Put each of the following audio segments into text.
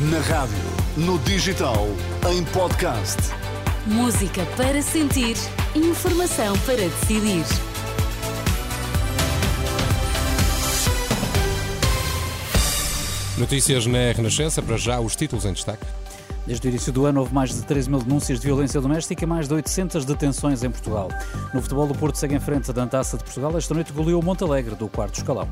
Na rádio, no digital, em podcast. Música para sentir, informação para decidir. Notícias na Renascença, para já os títulos em destaque. Desde o início do ano houve mais de 13 mil denúncias de violência doméstica e mais de 800 detenções em Portugal. No futebol, do Porto segue em frente da Taça de Portugal. Esta noite goleou o Montalegre do quarto escalão.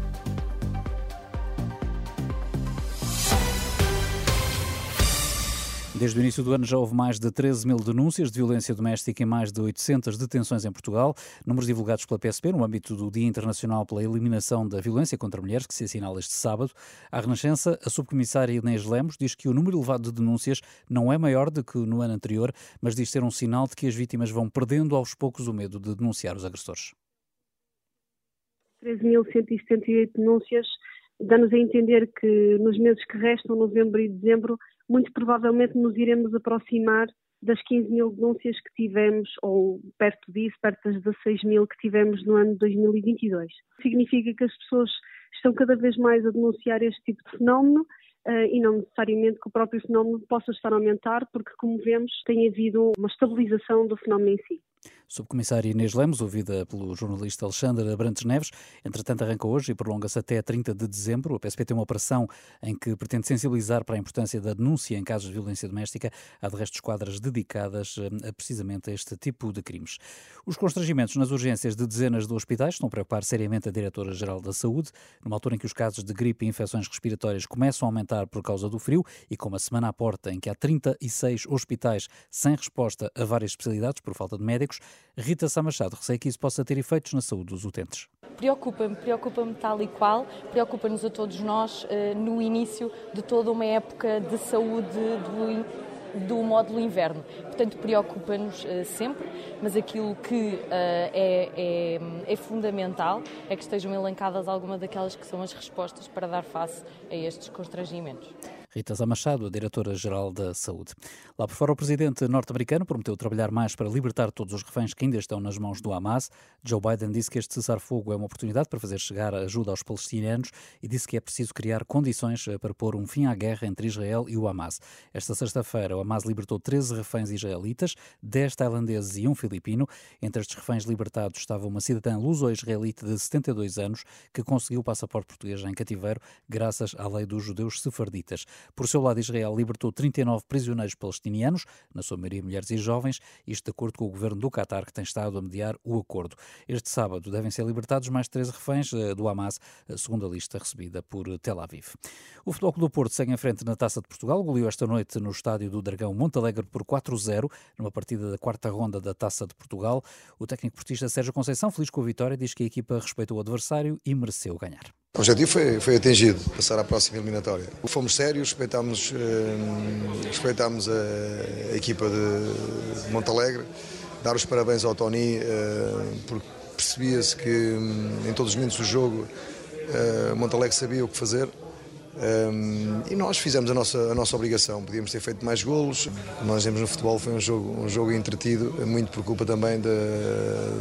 Desde o início do ano já houve mais de 13 mil denúncias de violência doméstica e mais de 800 detenções em Portugal. Números divulgados pela PSP no âmbito do Dia Internacional pela Eliminação da Violência contra Mulheres, que se assinala este sábado. À Renascença, a subcomissária Inês Lemos diz que o número elevado de denúncias não é maior do que no ano anterior, mas diz ser um sinal de que as vítimas vão perdendo aos poucos o medo de denunciar os agressores. 13.178 denúncias dá-nos a entender que nos meses que restam, novembro e dezembro, muito provavelmente nos iremos aproximar das 15 mil denúncias que tivemos, ou perto disso, perto das 16 mil que tivemos no ano de 2022. Significa que as pessoas estão cada vez mais a denunciar este tipo de fenómeno uh, e não necessariamente que o próprio fenómeno possa estar a aumentar, porque, como vemos, tem havido uma estabilização do fenómeno em si. Subcomissária Inês Lemos, ouvida pelo jornalista Alexandre Abrantes Neves, entretanto arranca hoje e prolonga-se até 30 de dezembro. O PSP tem uma operação em que pretende sensibilizar para a importância da denúncia em casos de violência doméstica. Há de resto esquadras dedicadas a, precisamente a este tipo de crimes. Os constrangimentos nas urgências de dezenas de hospitais estão a preocupar seriamente a Diretora-Geral da Saúde, numa altura em que os casos de gripe e infecções respiratórias começam a aumentar por causa do frio e com uma semana à porta em que há 36 hospitais sem resposta a várias especialidades por falta de médicos, Rita Sá Machado receia que isso possa ter efeitos na saúde dos utentes. Preocupa-me, preocupa-me tal e qual, preocupa-nos a todos nós eh, no início de toda uma época de saúde do, do módulo inverno. Portanto, preocupa-nos uh, sempre, mas aquilo que uh, é, é, é, fundamental é que estejam elencadas algumas daquelas que são as respostas para dar face a estes constrangimentos. Rita Zá Machado, a diretora-geral da Saúde. Lá por fora, o presidente norte-americano prometeu trabalhar mais para libertar todos os reféns que ainda estão nas mãos do Hamas. Joe Biden disse que este cessar-fogo é uma oportunidade para fazer chegar ajuda aos palestinianos e disse que é preciso criar condições eh, para pôr um fim à guerra entre Israel e o Hamas. Esta sexta-feira, o Hamas libertou 13 reféns israelitas, 10 tailandeses e um filipino. Entre estes reféns libertados estava uma cidadã luso-israelita de 72 anos que conseguiu o passaporte português em cativeiro graças à lei dos judeus sefarditas. Por seu lado, Israel libertou 39 prisioneiros palestinianos, na sua maioria mulheres e jovens, isto de acordo com o governo do Qatar, que tem estado a mediar o acordo. Este sábado devem ser libertados mais 13 reféns eh, do Hamas, eh, a lista recebida por Tel Aviv. O Futebol do Porto segue em frente na Taça de Portugal, goleou esta noite no estádio do Dragão Montalegre por 4-0, numa partida da quarta ronda da Taça de Portugal. O técnico portista Sérgio Conceição, feliz com a vitória, diz que a equipa respeitou o adversário e mereceu ganhar. O objetivo foi, foi atingido, passar à próxima eliminatória. Fomos sérios, respeitámos, eh, respeitámos a, a, equipa de Montalegre, dar os parabéns ao Tony, eh, porque percebia-se que hum, em todos os momentos do jogo eh, Montalegre sabia o que fazer. Um, e nós fizemos a nossa, a nossa obrigação, podíamos ter feito mais golos. Nós vemos no futebol foi um jogo, um jogo entretido, muito por culpa também da,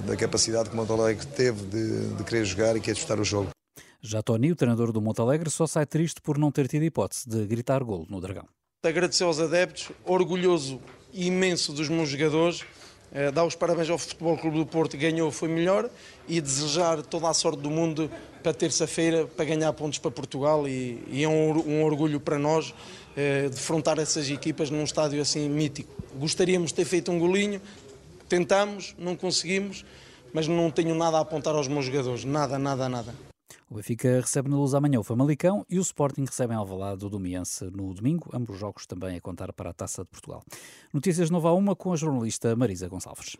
da capacidade que Montalegre teve de, de querer jogar e querer disputar o jogo. Já Tony, o treinador do Montalegre, só sai triste por não ter tido hipótese de gritar gol no Dragão. Agradecer aos adeptos, orgulhoso imenso dos meus jogadores, eh, dar os parabéns ao Futebol Clube do Porto, ganhou, foi melhor, e desejar toda a sorte do mundo para terça-feira, para ganhar pontos para Portugal, e, e é um, um, orgulho para nós eh, defrontar essas equipas num estádio assim mítico. Gostaríamos de ter feito um golinho, tentamos, não conseguimos, mas não tenho nada a apontar aos meus jogadores, nada, nada, nada. O Benfica recebe na luz amanhã o Famalicão e o Sporting recebe em Alvalade o Domiense no domingo, ambos os jogos também a contar para a Taça de Portugal. Notícias nova uma com a jornalista Marisa Gonçalves.